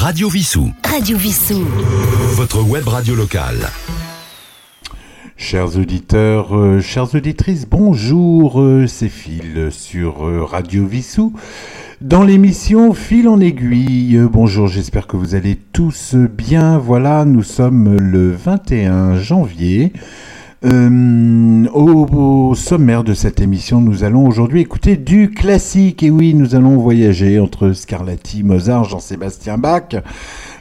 Radio Vissou. Radio Vissou. Votre web radio locale. Chers auditeurs, euh, chères auditrices, bonjour, euh, c'est Phil sur euh, Radio Vissou. Dans l'émission Fil en aiguille, Euh, bonjour, j'espère que vous allez tous bien. Voilà, nous sommes le 21 janvier. Euh, au, sommaire de cette émission, nous allons aujourd'hui écouter du classique. Et oui, nous allons voyager entre Scarlatti, Mozart, Jean-Sébastien Bach.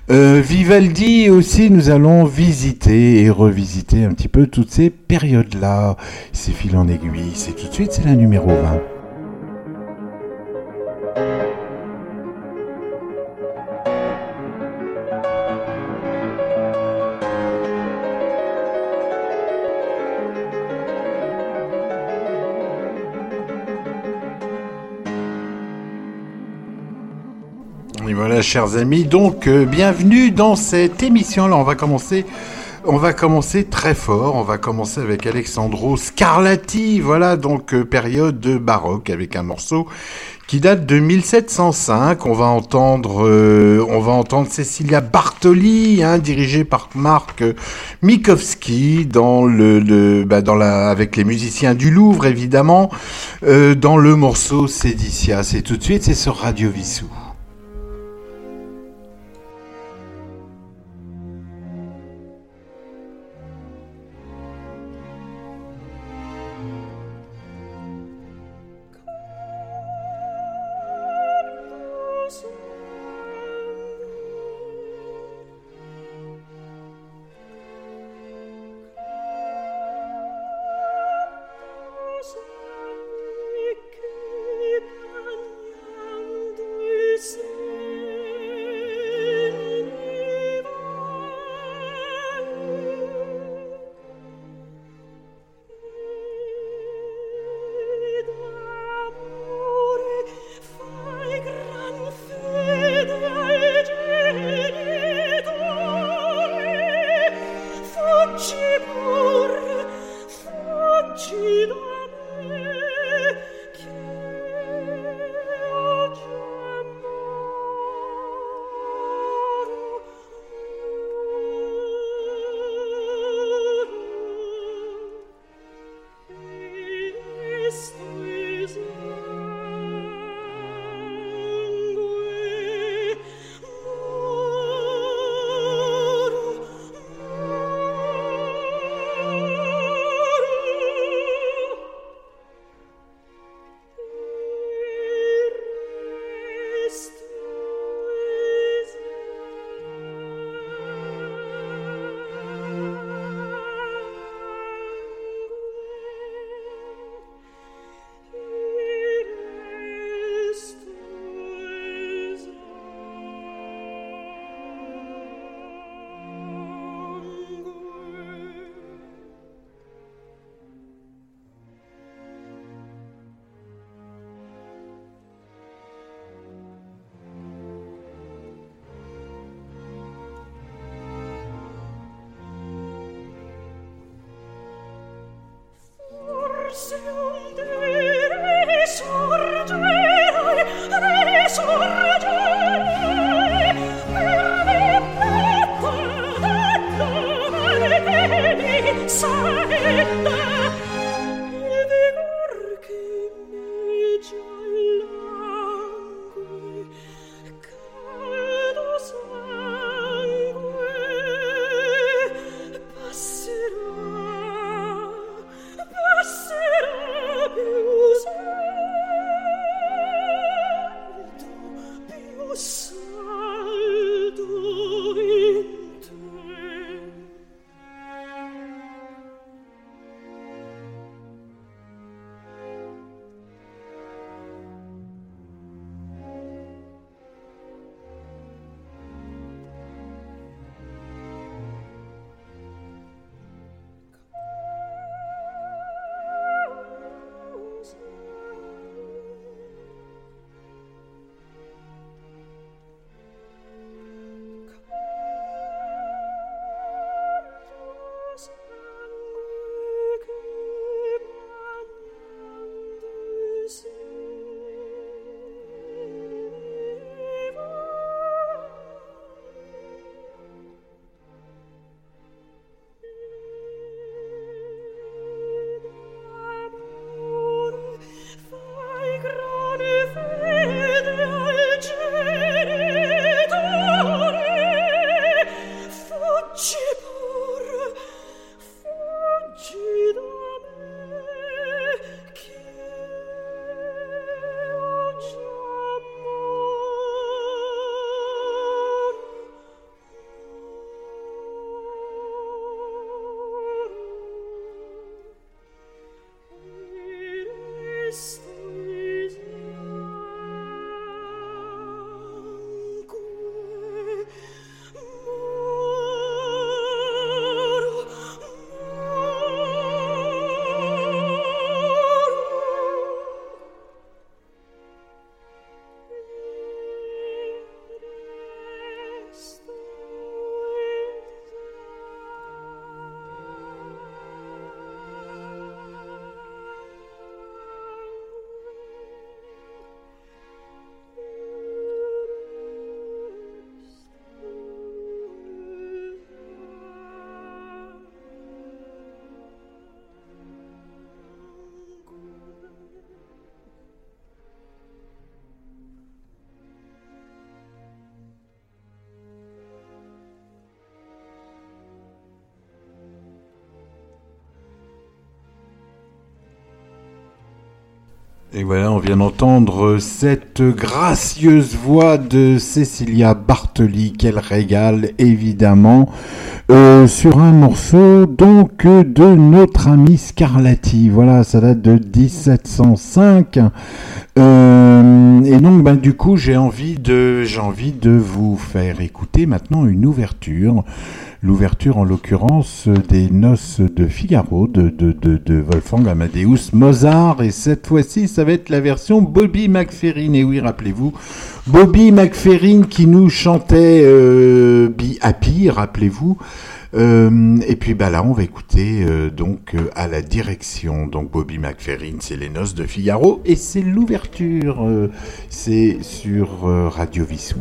Euh, Vivaldi et aussi, nous allons visiter et revisiter un petit peu toutes ces périodes-là. C'est fil en aiguille, c'est tout de suite, c'est la numéro 20. Voilà, chers amis, donc euh, bienvenue dans cette émission. Là, on va commencer, on va commencer très fort. On va commencer avec Alexandro Scarlatti. Voilà, donc euh, période de baroque avec un morceau qui date de 1705. On va entendre, euh, on va entendre Cecilia Bartoli, hein, dirigée par Marc Mikowski, dans le, le- bah, dans la, avec les musiciens du Louvre évidemment, euh, dans le morceau Sédicia. C'est tout de suite, c'est sur Radio Vissou. Sure. Et voilà, on vient d'entendre cette gracieuse voix de Cécilia Bartoli, qu'elle régale évidemment, euh, sur un morceau donc de notre ami Scarlatti. Voilà, ça date de 1705. Euh, et donc, ben, du coup, j'ai envie de, j'ai envie de vous faire écouter maintenant une ouverture l'ouverture en l'occurrence des Noces de Figaro de, de, de, Wolfgang Amadeus Mozart. Et cette fois-ci ça va être la version Bobby McFerrin. Et oui rappelez-vous Bobby McFerrin qui nous chantait euh, Be Happy rappelez-vous. Euh, et puis bah là on va écouter euh, donc à la direction. Donc Bobby McFerrin c'est les Noces de Figaro et c'est l'ouverture c'est sur Radio Vissou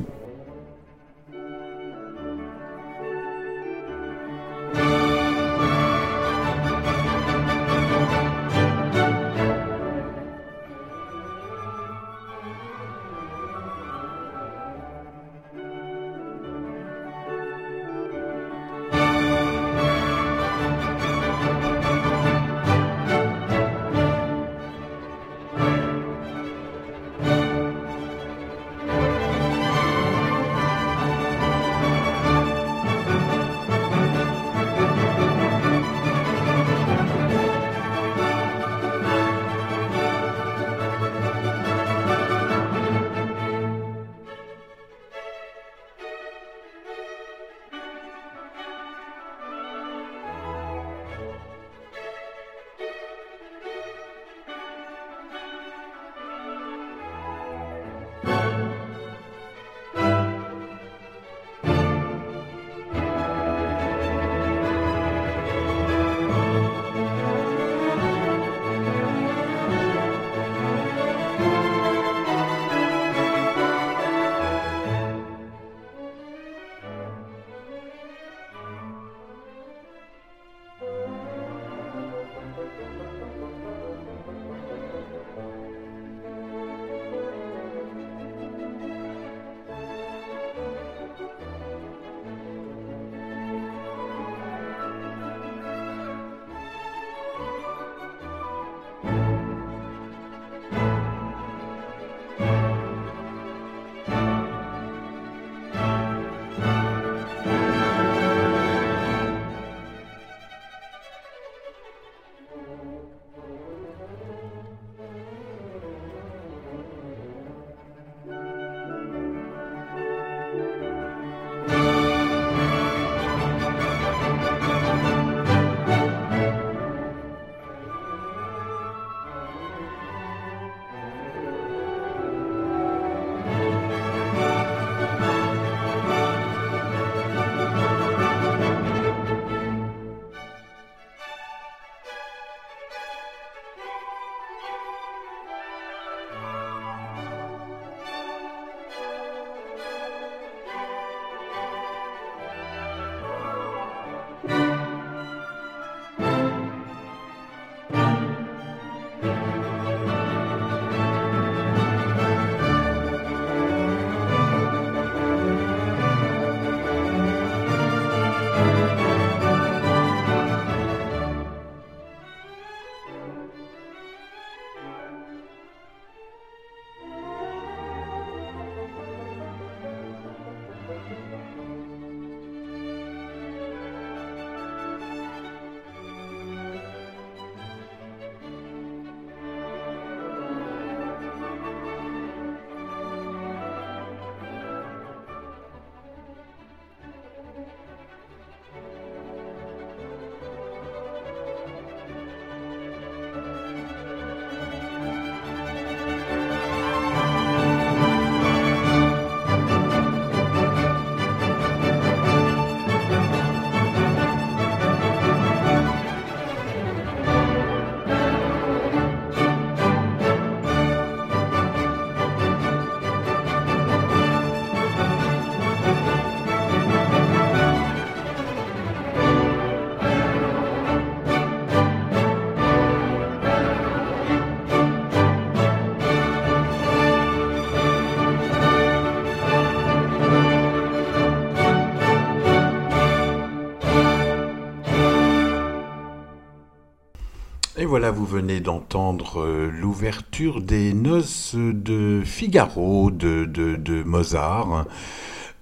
voilà, vous venez d'entendre euh, l'ouverture des noces de Figaro de, Mozart.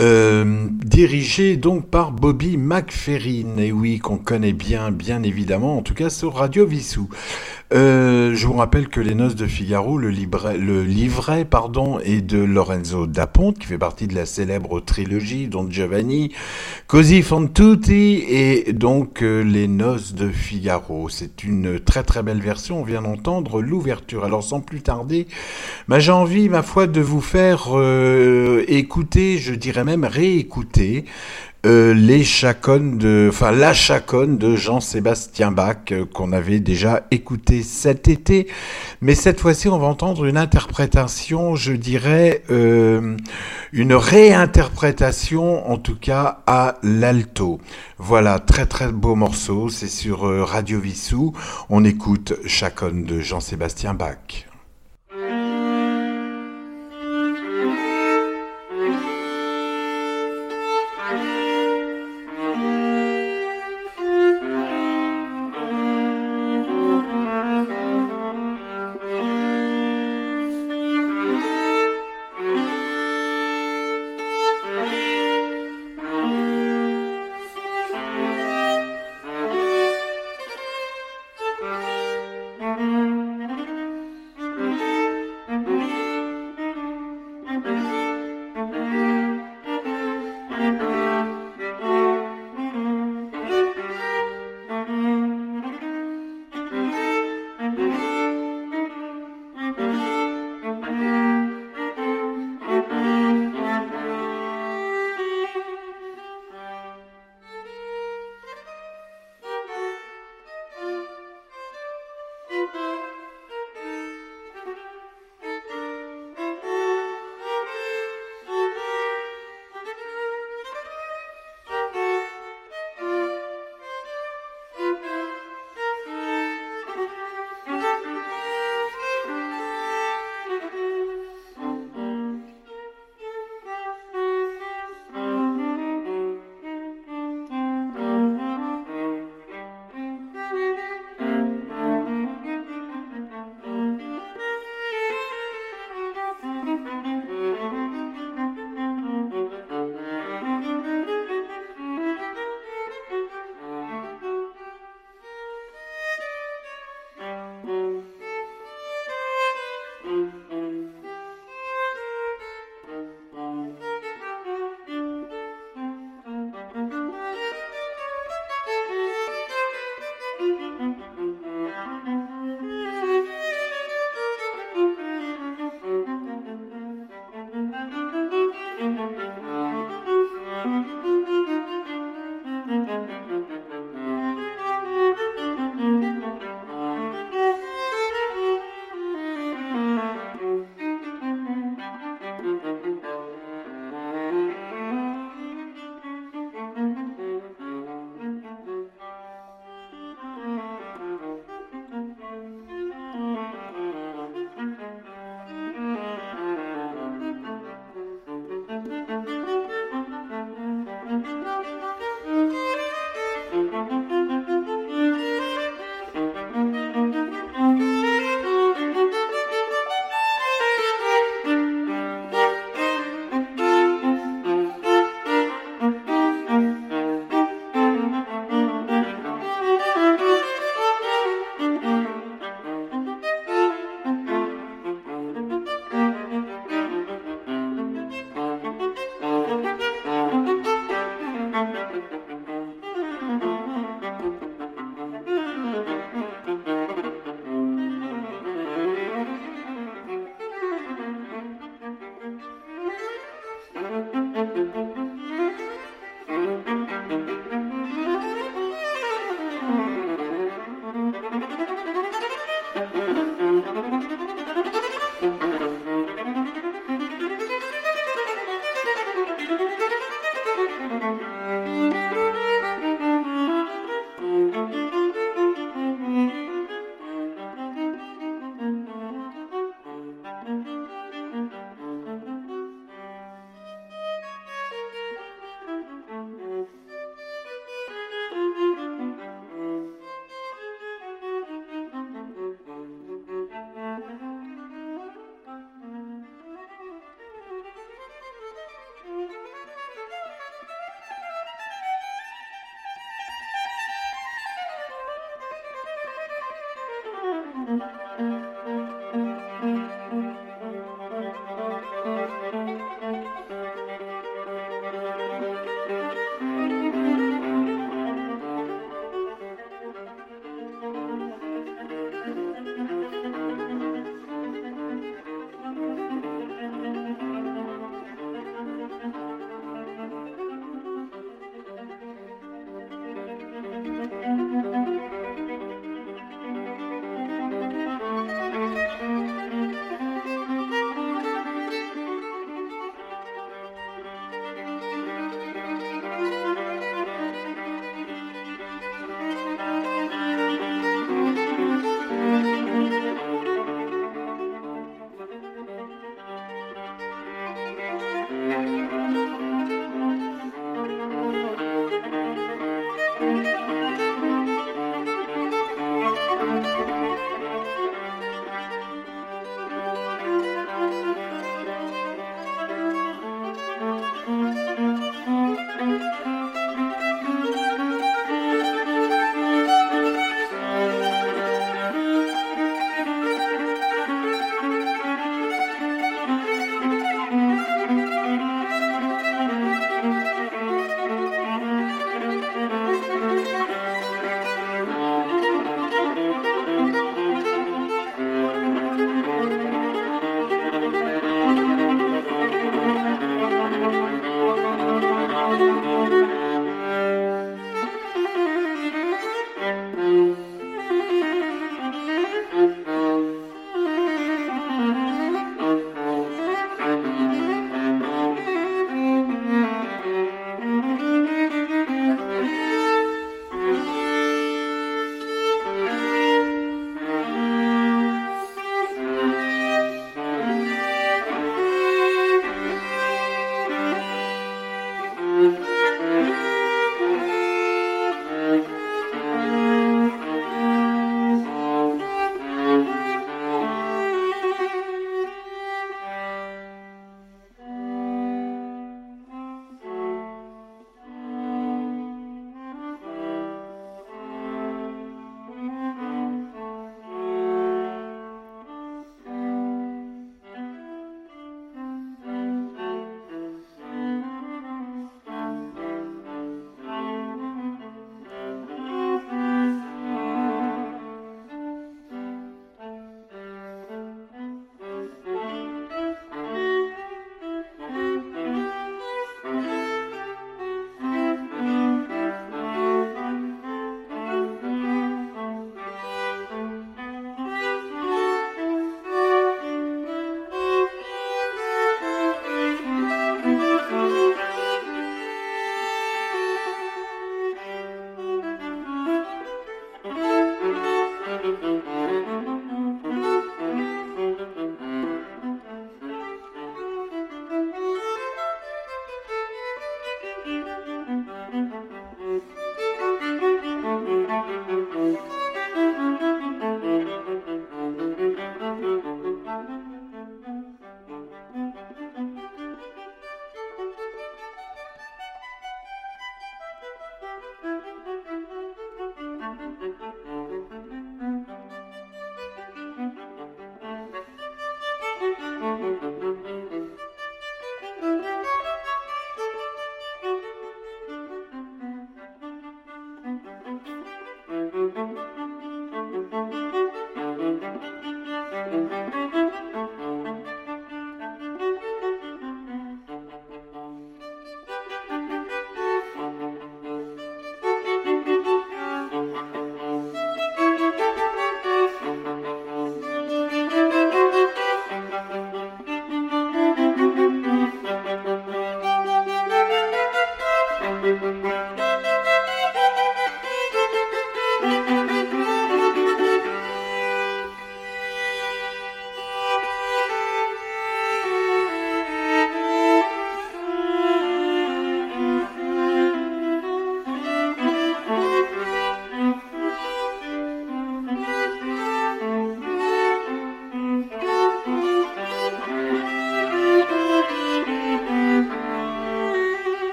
Euh, dirigé donc par Bobby McFerrin, et oui, qu'on connaît bien, bien évidemment, en tout cas sur Radio Vissou. Euh, je vous rappelle que Les Noces de Figaro, le, livret, pardon, est de Lorenzo da Ponte, qui fait partie de la célèbre trilogie Don Giovanni, Così fan tutti et donc euh, Les Noces de Figaro. C'est une très très belle version, on vient d'entendre l'ouverture. Alors sans plus tarder, bah, j'ai envie, ma foi, de vous faire euh, écouter, je dirais même réécouter, euh, les chaconnes de, enfin la chaconne de Jean-Sébastien Bach euh, qu'on avait déjà écouté cet été, mais cette fois-ci on va entendre une interprétation, je dirais euh, une réinterprétation en tout cas à l'alto. Voilà, très très beau morceau, c'est sur euh, Radio Vissou, on écoute chaconne de Jean-Sébastien Bach.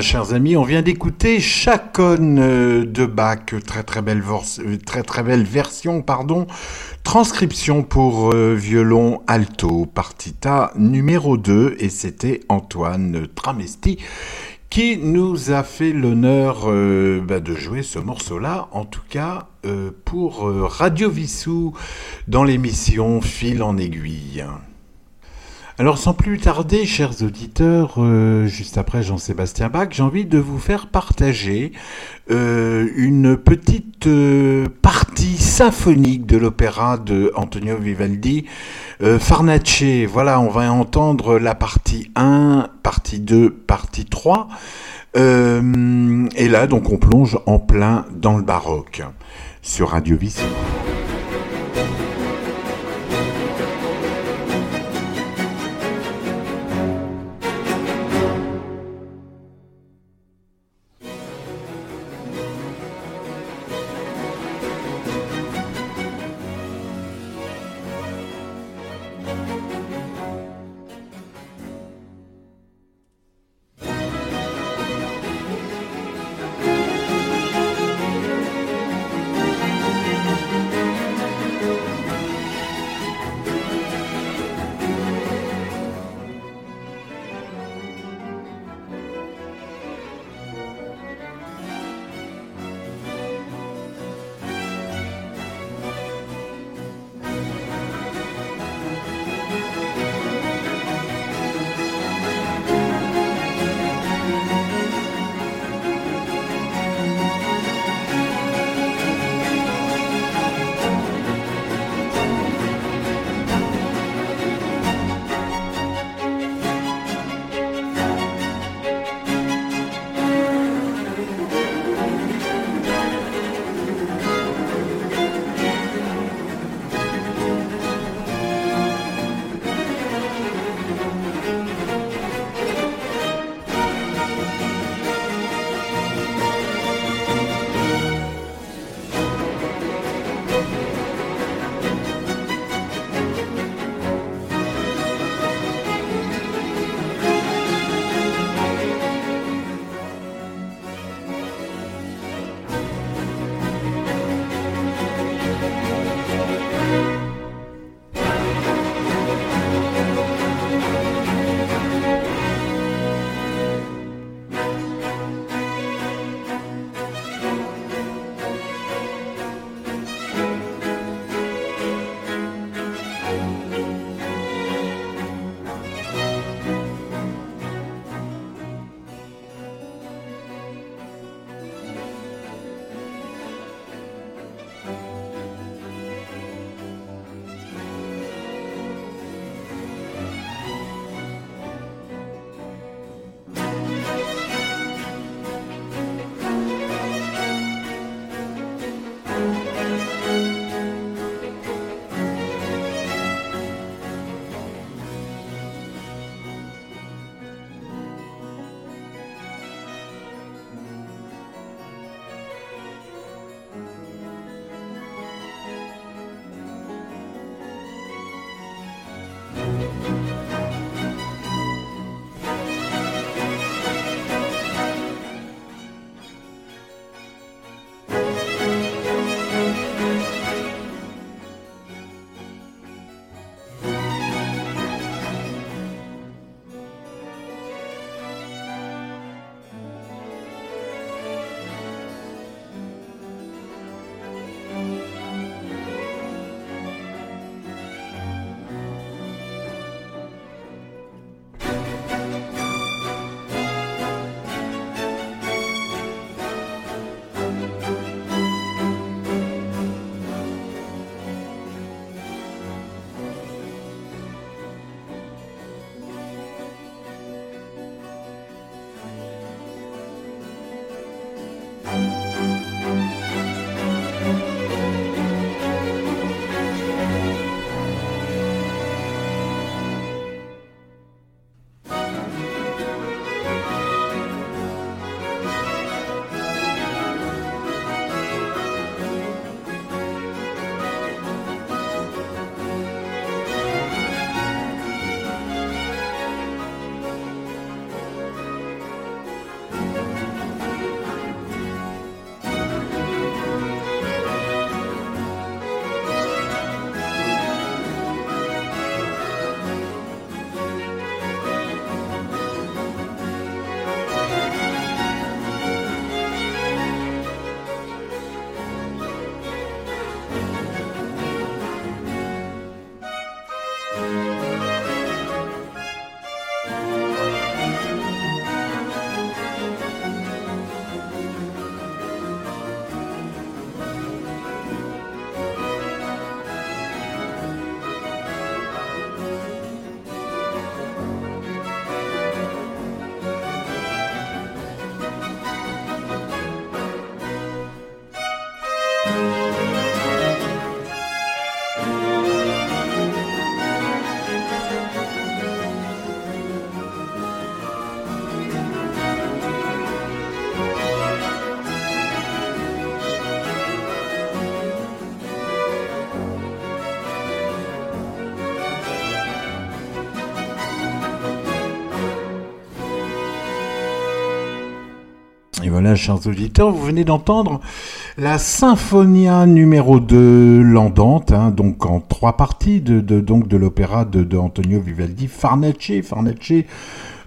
Chers amis, on vient d'écouter Chaconne euh, de Bach, très très belle, euh, très très belle version, pardon, transcription pour euh, violon alto, partita numéro 2, et c'était Antoine Tramesti qui nous a fait l'honneur bah, de jouer ce morceau-là, en tout cas pour Radio Vissou dans l'émission Fil en aiguille. Alors sans plus tarder, chers auditeurs, euh, juste après Jean-Sébastien Bach, j'ai envie de vous faire partager euh, une petite euh, partie symphonique de l'opéra de Antonio Vivaldi, Farnace. Voilà, on va entendre la partie 1, partie 2, partie 3. et là, donc, on plonge en plein dans le baroque sur Radio Vissou. Chers auditeurs, vous venez d'entendre la Symphonia numéro 2 Landante, hein, donc en trois parties de, l'opéra de, Antonio Vivaldi, Farnace, Farnace,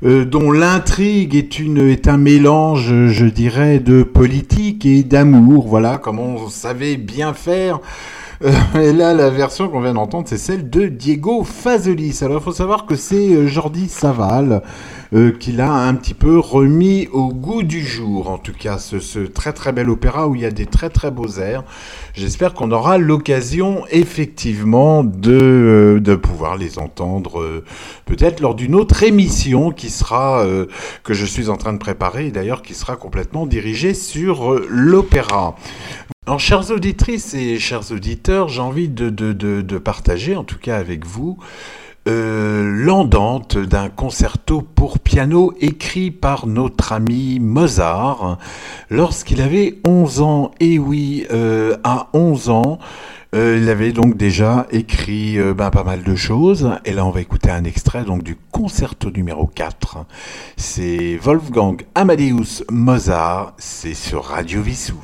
euh, dont l'intrigue est est un mélange, je dirais, de politique et d'amour. Voilà, comme on savait bien faire. Euh, et là, la version qu'on vient d'entendre, c'est celle de Diego Fazolis. Alors, il faut savoir que c'est euh, Jordi Saval euh, qui l'a un petit peu remis au goût du jour. En tout cas, ce, très très bel opéra où il y a des très très beaux airs. J'espère qu'on aura l'occasion effectivement de, de pouvoir les entendre peut-être lors d'une autre émission qui sera que je suis en train de préparer et d'ailleurs qui sera complètement dirigée sur l'opéra. Alors, chères auditrices et chers auditeurs, j'ai envie de, partager, en tout cas avec vous, euh, d'un concerto pour piano écrit par notre ami Mozart lorsqu'il avait 11 ans. Et oui, euh, à 11 ans, euh, il avait donc déjà écrit euh, ben, pas mal de choses. Et là, on va écouter un extrait donc du concerto numéro 4. C'est Wolfgang Amadeus Mozart. C'est sur Radio Vissou.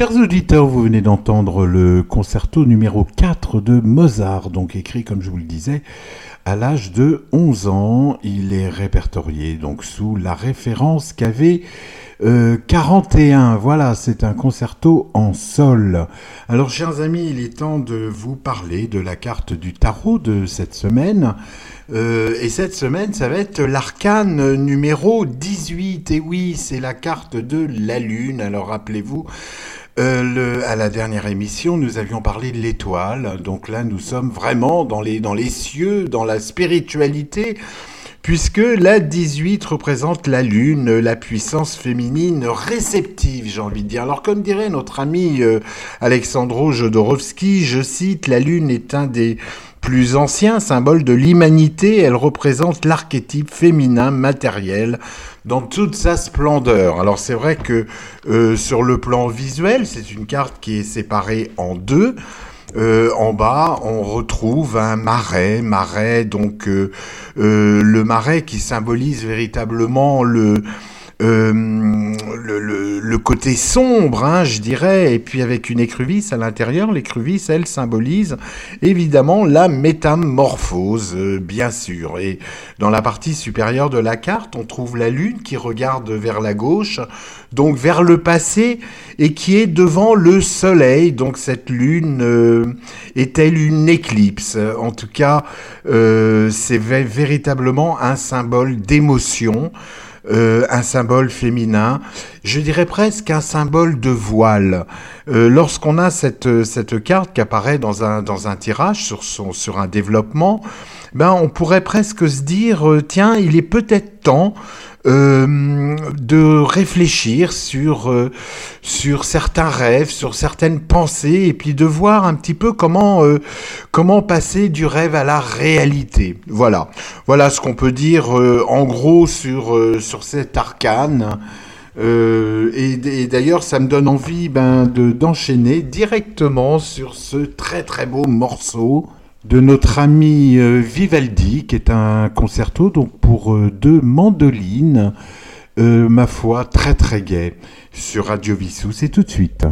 Chers auditeurs, vous venez d'entendre le concerto numéro 4 de Mozart, donc écrit, comme je vous le disais, à l'âge de 11 ans. Il est répertorié donc sous la référence qu'avait euh, 41. Voilà, c'est un concerto en sol. Alors, chers amis, il est temps de vous parler de la carte du tarot de cette semaine. Euh, et cette semaine, ça va être l'arcane numéro 18. Et oui, c'est la carte de la Lune. Alors rappelez-vous, euh, le, à la dernière émission, nous avions parlé de l'étoile. Donc là, nous sommes vraiment dans les, cieux, dans la spiritualité. Puisque la 18 représente la lune, la puissance féminine réceptive, j'ai envie de dire. Alors comme dirait notre ami euh, Alexandro Jodorowsky, je cite, la lune est un des plus anciens symboles de l'humanité, elle représente l'archétype féminin matériel dans toute sa splendeur. Alors c'est vrai que euh, sur le plan visuel, c'est une carte qui est séparée en deux. Euh, en bas, on retrouve un marais, marais donc euh, le marais qui symbolise véritablement le euh, le, le, le, côté sombre, hein, je dirais, et puis avec une écrevisse à l'intérieur, l'écrevisse, elle symbolise évidemment la métamorphose, euh, bien sûr. Et dans la partie supérieure de la carte, on trouve la lune qui regarde vers la gauche, donc vers le passé, et qui est devant le soleil. Donc cette lune euh, est-elle une éclipse? En tout cas, euh, c'est véritablement un symbole d'émotion euh, un symbole féminin, je dirais presque un symbole de voile. Euh, Lorsqu'on a cette, cette carte qui apparaît dans un, dans un tirage sur, son, sur un développement, ben on pourrait presque se dire, euh, tiens, il est peut-être temps euh, de réfléchir sur, euh, sur certains rêves, sur certaines pensées, et puis de voir un petit peu comment, euh, comment passer du rêve à la réalité. Voilà, voilà ce qu'on peut dire euh, en gros sur, sur cet arcane. Et, et d'ailleurs, ça me donne envie ben, de, d'enchaîner directement sur ce très très beau morceau de notre ami euh, Vivaldi, qui est un concerto donc pour euh, deux mandolines, euh, ma foi, très très gai, sur Radio Vissou. C'est tout de suite.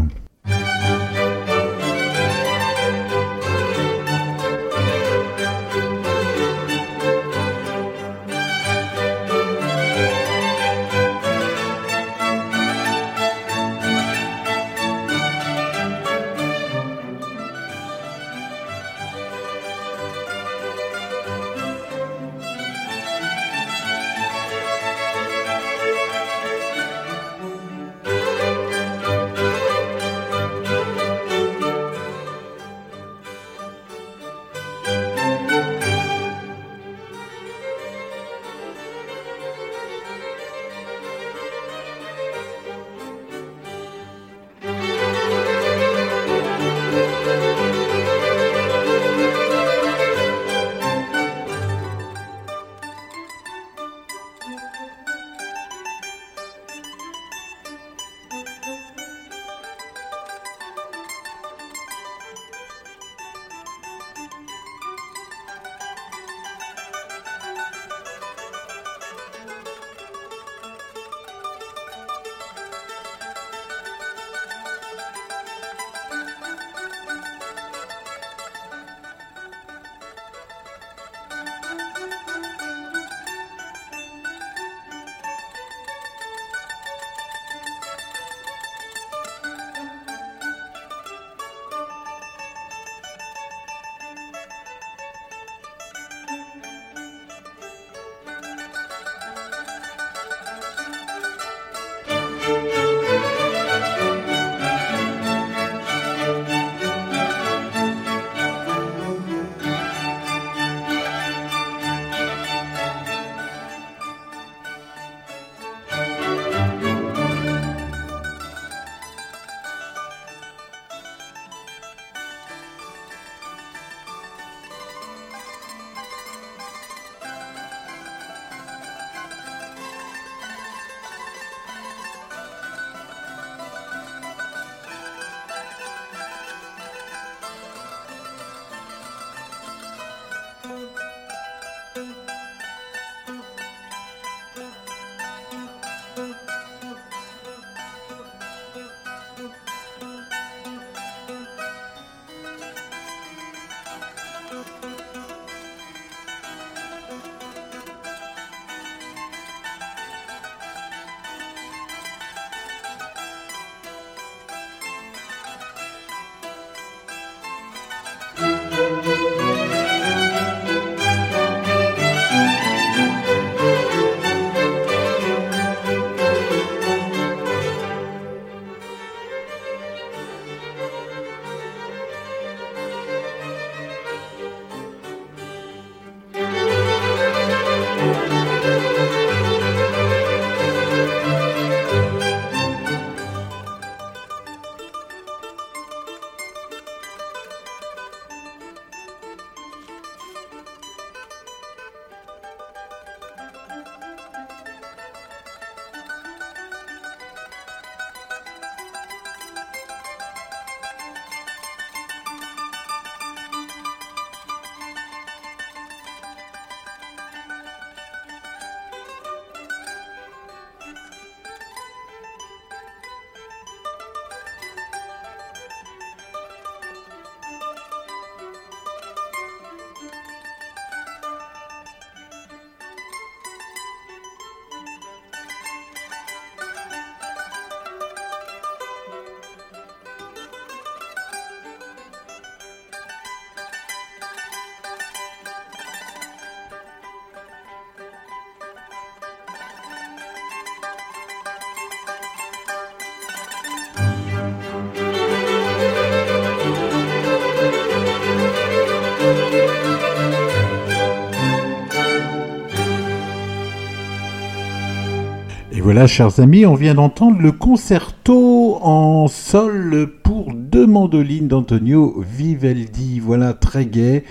Voilà, chers amis, on vient d'entendre le concerto en sol pour deux mandolines d'Antonio Vivaldi. Voilà, très gai.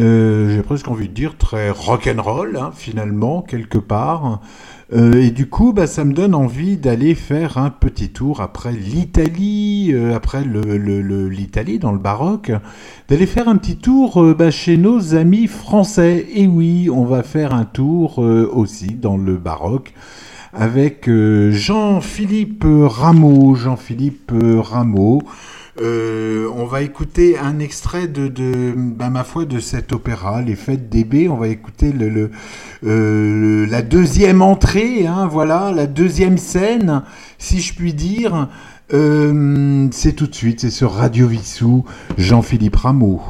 Euh, J'ai presque envie de dire très rock'n'roll, hein, finalement, quelque part. Euh, et du coup, bah, ça me donne envie d'aller faire un petit tour après l'Italie, euh, après l'Italie dans le baroque, d'aller faire un petit tour bah, chez nos amis français. Et oui, on va faire un tour aussi dans le baroque avec euh, Jean-Philippe Rameau. Jean-Philippe Rameau. Euh, on va écouter un extrait de, bah, ma foi, de cet opéra, Les Fêtes d'Hébé. On va écouter euh, la deuxième entrée, hein, voilà, la deuxième scène, si je puis dire. C'est tout de suite, c'est sur Radio Vissou, Jean-Philippe Rameau.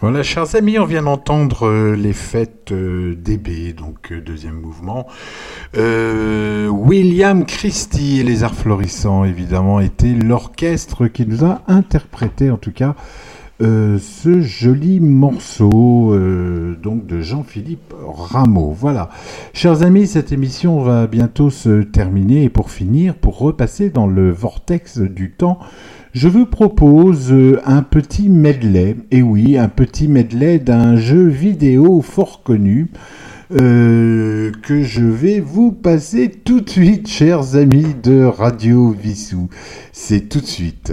Voilà, chers amis, on vient d'entendre euh, les fêtes euh, DB, donc euh, deuxième mouvement. Euh, William Christie et les Arts Florissants, évidemment, était l'orchestre qui nous a interprété, en tout cas, ce joli morceau donc de Jean-Philippe Rameau. Voilà, chers amis, cette émission va bientôt se terminer et pour finir, pour repasser dans le vortex du temps, je vous propose euh, un petit medley, et oui, un petit medley d'un jeu vidéo fort connu. euh, que je vais vous passer tout de suite, chers amis de Radio Vissou. C'est tout de suite.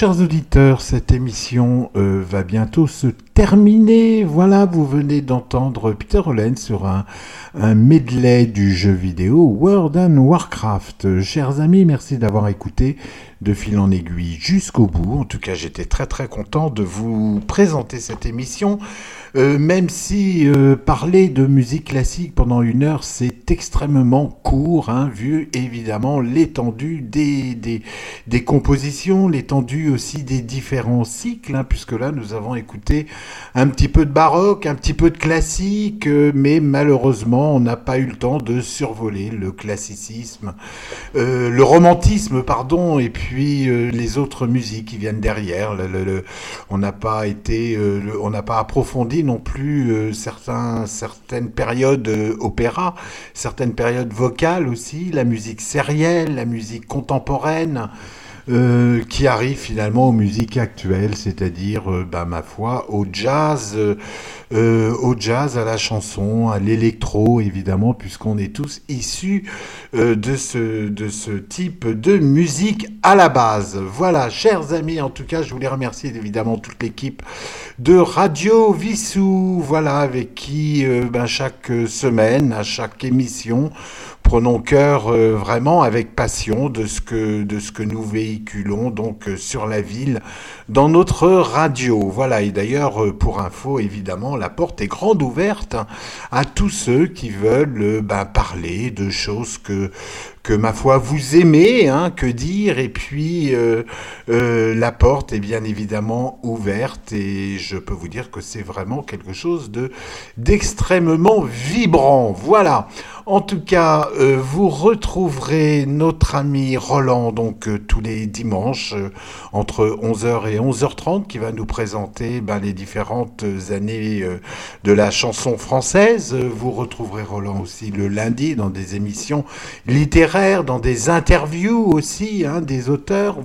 Chers auditeurs, cette émission euh, va bientôt se terminer. Voilà, vous venez d'entendre Peter Holland sur un, un medley du jeu vidéo World and Warcraft. Chers amis, merci d'avoir écouté de fil en aiguille jusqu'au bout. En tout cas, j'étais très très content de vous présenter cette émission. Euh, même si euh, parler de musique classique pendant une heure, c'est extrêmement court, hein, vu évidemment l'étendue des, des, des, compositions, l'étendue aussi des différents cycles, hein, puisque là nous avons écouté un petit peu de baroque, un petit peu de classique, euh, mais malheureusement on n'a pas eu le temps de survoler le classicisme, euh, le romantisme, pardon, et puis euh, les autres musiques qui viennent derrière. Le, le, le, on n'a pas été, on n'a pas approfondi non plus euh, certains, certaines périodes euh, opéra, certaines périodes vocales aussi, la musique sérielle, la musique contemporaine. Euh, qui arrive finalement aux musiques actuelles, c'est-à-dire, euh, bah, ma foi, au jazz, euh, au jazz, à la chanson, à l'électro, évidemment, puisqu'on est tous issus de, ce, type de musique à la base. Voilà, chers amis, en tout cas, je voulais remercier évidemment toute l'équipe de Radio Vissou, voilà, avec qui, ben, chaque semaine, à chaque émission, prenons cœur euh, vraiment avec passion de ce que de ce que nous véhiculons donc euh, sur la ville dans notre radio. Voilà et d'ailleurs euh, pour info évidemment la porte est grande ouverte à tous ceux qui veulent ben, parler de choses que que ma foi vous aimez, hein, que dire, et puis euh, euh, la porte est bien évidemment ouverte, et je peux vous dire que c'est vraiment quelque chose de d'extrêmement vibrant. Voilà. En tout cas, euh, vous retrouverez notre ami Roland donc tous les dimanches entre 11h et 11h30 qui va nous présenter ben, les différentes années de la chanson française. Vous retrouverez Roland aussi le lundi dans des émissions littéraires, dans des interviews aussi hein, des auteurs.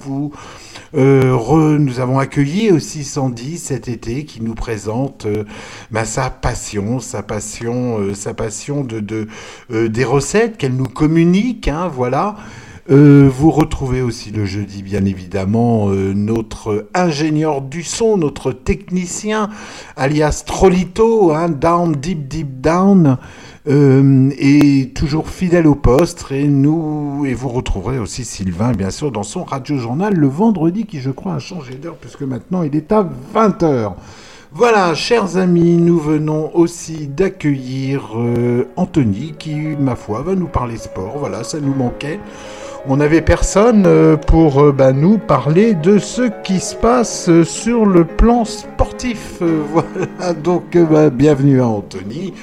Euh, nous avons accueilli aussi Sandy cet été qui nous présente euh, bah, sa passion, sa passion, euh, sa passion de, de des recettes qu'elle nous communique. Hein, voilà. Vous retrouvez aussi le jeudi, bien évidemment, notre ingénieur du son, notre technicien, alias Trollito, hein, Down, Deep, Deep Down, euh, et toujours fidèle au poste. Et nous, et vous retrouverez aussi Sylvain, bien sûr, dans son radio journal le vendredi, qui je crois a changé d'heure, puisque maintenant il est à 20h. Voilà, chers amis, nous venons aussi d'accueillir euh, Anthony qui, ma foi, va nous parler sport. Voilà, ça nous manquait. On n'avait personne euh, pour bah, nous parler de ce qui se passe sur le plan sportif. Voilà, donc bah, bienvenue à Anthony.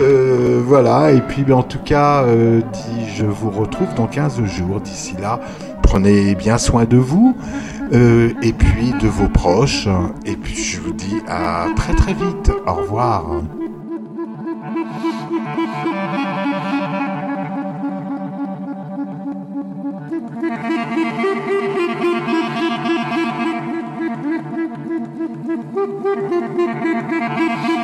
Euh, voilà, et puis bah, en tout cas, euh, je vous retrouve dans 15 jours. D'ici là, prenez bien soin de vous euh, et puis de vos proches. Et puis je vous dis à très très vite. Au revoir.